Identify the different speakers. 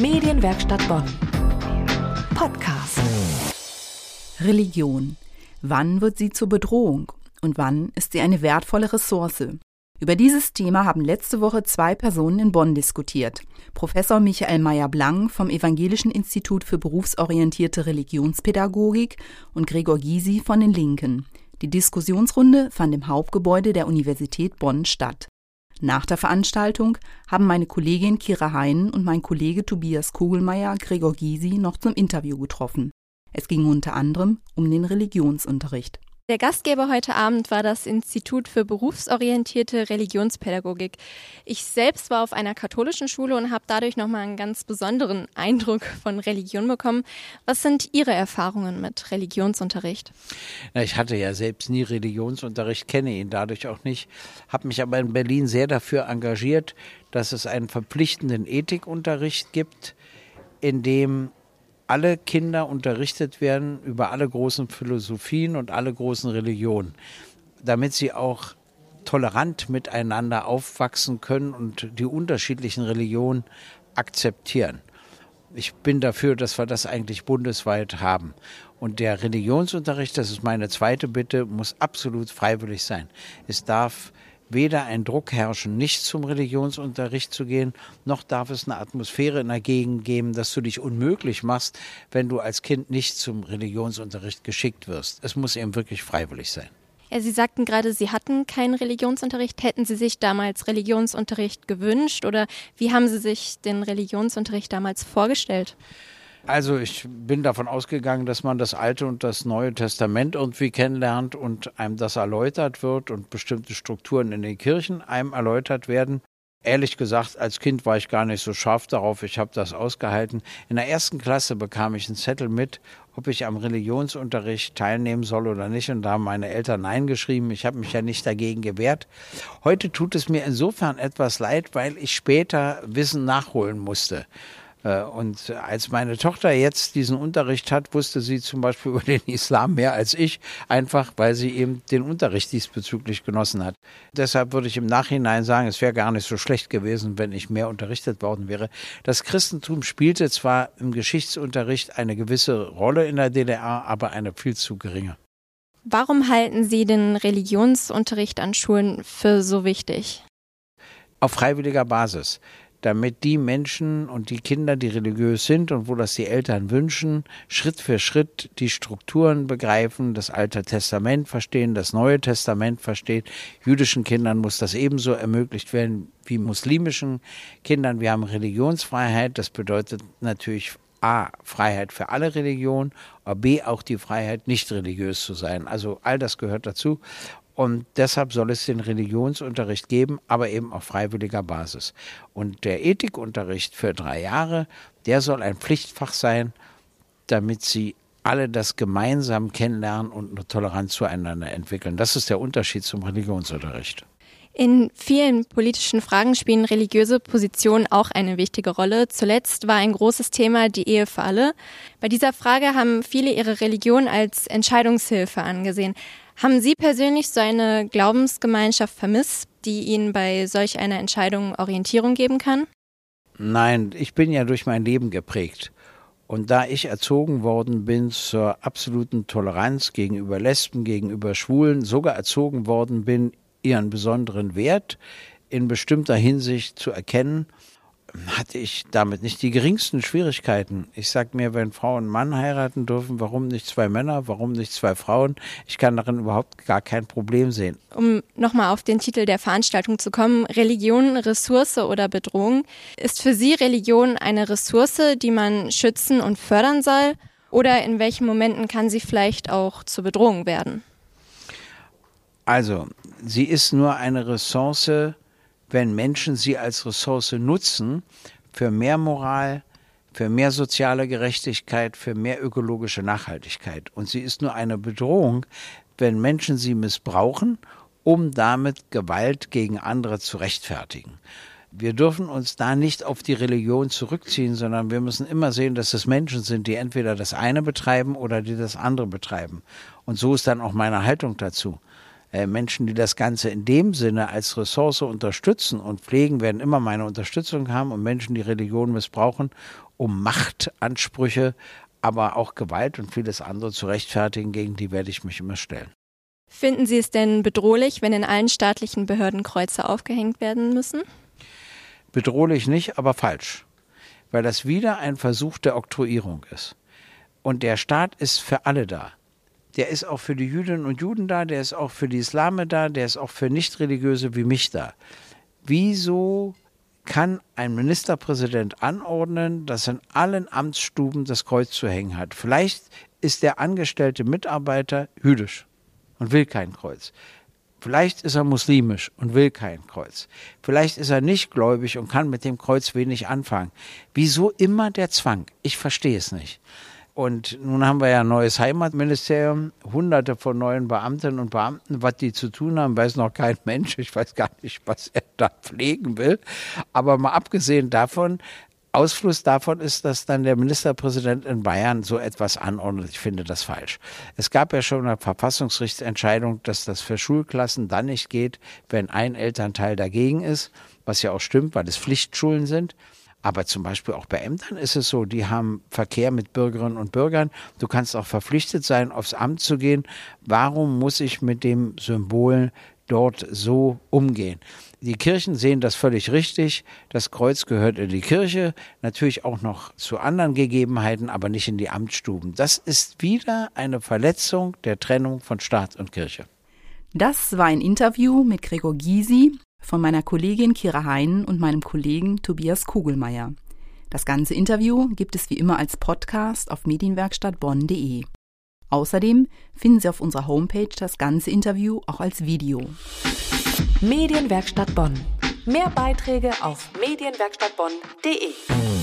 Speaker 1: Medienwerkstatt Bonn. Podcast.
Speaker 2: Religion. Wann wird sie zur Bedrohung und wann ist sie eine wertvolle Ressource? Über dieses Thema haben letzte Woche zwei Personen in Bonn diskutiert. Professor Michael Meyer-Blang vom Evangelischen Institut für berufsorientierte Religionspädagogik und Gregor Gysi von den Linken. Die Diskussionsrunde fand im Hauptgebäude der Universität Bonn statt. Nach der Veranstaltung haben meine Kollegin Kira Heinen und mein Kollege Tobias Kugelmeier Gregor Gysi noch zum Interview getroffen. Es ging unter anderem um den Religionsunterricht.
Speaker 3: Der Gastgeber heute Abend war das Institut für berufsorientierte Religionspädagogik. Ich selbst war auf einer katholischen Schule und habe dadurch nochmal einen ganz besonderen Eindruck von Religion bekommen. Was sind Ihre Erfahrungen mit Religionsunterricht?
Speaker 4: Ich hatte ja selbst nie Religionsunterricht, kenne ihn dadurch auch nicht, habe mich aber in Berlin sehr dafür engagiert, dass es einen verpflichtenden Ethikunterricht gibt, in dem alle Kinder unterrichtet werden über alle großen Philosophien und alle großen Religionen, damit sie auch tolerant miteinander aufwachsen können und die unterschiedlichen Religionen akzeptieren. Ich bin dafür, dass wir das eigentlich bundesweit haben. Und der Religionsunterricht, das ist meine zweite Bitte, muss absolut freiwillig sein. Es darf weder ein Druck herrschen, nicht zum Religionsunterricht zu gehen, noch darf es eine Atmosphäre in der Gegend geben, dass du dich unmöglich machst, wenn du als Kind nicht zum Religionsunterricht geschickt wirst. Es muss eben wirklich freiwillig sein.
Speaker 3: Ja, Sie sagten gerade, Sie hatten keinen Religionsunterricht. Hätten Sie sich damals Religionsunterricht gewünscht oder wie haben Sie sich den Religionsunterricht damals vorgestellt?
Speaker 4: Also ich bin davon ausgegangen, dass man das Alte und das Neue Testament irgendwie kennenlernt und einem das erläutert wird und bestimmte Strukturen in den Kirchen einem erläutert werden. Ehrlich gesagt, als Kind war ich gar nicht so scharf darauf. Ich habe das ausgehalten. In der ersten Klasse bekam ich einen Zettel mit, ob ich am Religionsunterricht teilnehmen soll oder nicht. Und da haben meine Eltern Nein geschrieben. Ich habe mich ja nicht dagegen gewehrt. Heute tut es mir insofern etwas leid, weil ich später Wissen nachholen musste. Äh, und als meine Tochter jetzt diesen Unterricht hat, wusste sie zum Beispiel über den Islam mehr als ich, einfach weil sie eben den Unterricht diesbezüglich genossen hat. Deshalb würde ich im Nachhinein sagen, es wäre gar nicht so schlecht gewesen, wenn ich mehr unterrichtet worden wäre. Das Christentum spielte zwar im Geschichtsunterricht eine gewisse Rolle in der DDR, aber eine viel zu geringe.
Speaker 3: Warum halten Sie den Religionsunterricht an Schulen für so wichtig?
Speaker 4: Auf freiwilliger Basis damit die Menschen und die Kinder, die religiös sind und wo das die Eltern wünschen, Schritt für Schritt die Strukturen begreifen, das Alte Testament verstehen, das Neue Testament verstehen. Jüdischen Kindern muss das ebenso ermöglicht werden wie muslimischen Kindern. Wir haben Religionsfreiheit, das bedeutet natürlich A, Freiheit für alle Religionen, B, auch die Freiheit, nicht religiös zu sein. Also all das gehört dazu. Und deshalb soll es den Religionsunterricht geben, aber eben auf freiwilliger Basis. Und der Ethikunterricht für drei Jahre, der soll ein Pflichtfach sein, damit sie alle das gemeinsam kennenlernen und eine Toleranz zueinander entwickeln. Das ist der Unterschied zum Religionsunterricht.
Speaker 3: In vielen politischen Fragen spielen religiöse Positionen auch eine wichtige Rolle. Zuletzt war ein großes Thema die Ehe für alle. Bei dieser Frage haben viele ihre Religion als Entscheidungshilfe angesehen. Haben Sie persönlich so eine Glaubensgemeinschaft vermisst, die Ihnen bei solch einer Entscheidung Orientierung geben kann?
Speaker 4: Nein, ich bin ja durch mein Leben geprägt. Und da ich erzogen worden bin zur absoluten Toleranz gegenüber Lesben, gegenüber Schwulen, sogar erzogen worden bin, ihren besonderen Wert in bestimmter Hinsicht zu erkennen hatte ich damit nicht die geringsten Schwierigkeiten. Ich sage mir, wenn Frauen einen Mann heiraten dürfen, warum nicht zwei Männer, warum nicht zwei Frauen? Ich kann darin überhaupt gar kein Problem sehen.
Speaker 3: Um nochmal auf den Titel der Veranstaltung zu kommen, Religion, Ressource oder Bedrohung. Ist für Sie Religion eine Ressource, die man schützen und fördern soll? Oder in welchen Momenten kann sie vielleicht auch zur Bedrohung werden?
Speaker 4: Also, sie ist nur eine Ressource, wenn Menschen sie als Ressource nutzen für mehr Moral, für mehr soziale Gerechtigkeit, für mehr ökologische Nachhaltigkeit. Und sie ist nur eine Bedrohung, wenn Menschen sie missbrauchen, um damit Gewalt gegen andere zu rechtfertigen. Wir dürfen uns da nicht auf die Religion zurückziehen, sondern wir müssen immer sehen, dass es Menschen sind, die entweder das eine betreiben oder die das andere betreiben. Und so ist dann auch meine Haltung dazu. Äh, Menschen, die das Ganze in dem Sinne als Ressource unterstützen und pflegen, werden immer meine Unterstützung haben und Menschen, die Religion missbrauchen, um Machtansprüche, aber auch Gewalt und vieles andere zu rechtfertigen, gegen die werde ich mich immer stellen.
Speaker 3: Finden Sie es denn bedrohlich, wenn in allen staatlichen Behörden Kreuze aufgehängt werden müssen?
Speaker 4: Bedrohlich nicht, aber falsch. Weil das wieder ein Versuch der Oktroyierung ist. Und der Staat ist für alle da. Der ist auch für die Jüdinnen und Juden da, der ist auch für die Islame da, der ist auch für Nichtreligiöse wie mich da. Wieso kann ein Ministerpräsident anordnen, dass in allen Amtsstuben das Kreuz zu hängen hat? Vielleicht ist der angestellte Mitarbeiter jüdisch und will kein Kreuz. Vielleicht ist er muslimisch und will kein Kreuz. Vielleicht ist er nicht gläubig und kann mit dem Kreuz wenig anfangen. Wieso immer der Zwang? Ich verstehe es nicht. Und nun haben wir ja ein neues Heimatministerium, hunderte von neuen Beamtinnen und Beamten. Was die zu tun haben, weiß noch kein Mensch. Ich weiß gar nicht, was er da pflegen will. Aber mal abgesehen davon, Ausfluss davon ist, dass dann der Ministerpräsident in Bayern so etwas anordnet. Ich finde das falsch. Es gab ja schon eine Verfassungsgerichtsentscheidung, dass das für Schulklassen dann nicht geht, wenn ein Elternteil dagegen ist, was ja auch stimmt, weil es Pflichtschulen sind. Aber zum Beispiel auch bei Ämtern ist es so, die haben Verkehr mit Bürgerinnen und Bürgern. Du kannst auch verpflichtet sein, aufs Amt zu gehen. Warum muss ich mit dem Symbol dort so umgehen? Die Kirchen sehen das völlig richtig. Das Kreuz gehört in die Kirche, natürlich auch noch zu anderen Gegebenheiten, aber nicht in die Amtsstuben. Das ist wieder eine Verletzung der Trennung von Staat und Kirche.
Speaker 2: Das war ein Interview mit Gregor Gysi von meiner Kollegin Kira Heinen und meinem Kollegen Tobias Kugelmeier. Das ganze Interview gibt es wie immer als Podcast auf medienwerkstattbonn.de. Außerdem finden Sie auf unserer Homepage das ganze Interview auch als Video.
Speaker 1: Medienwerkstatt Bonn. Mehr Beiträge auf medienwerkstattbonn.de.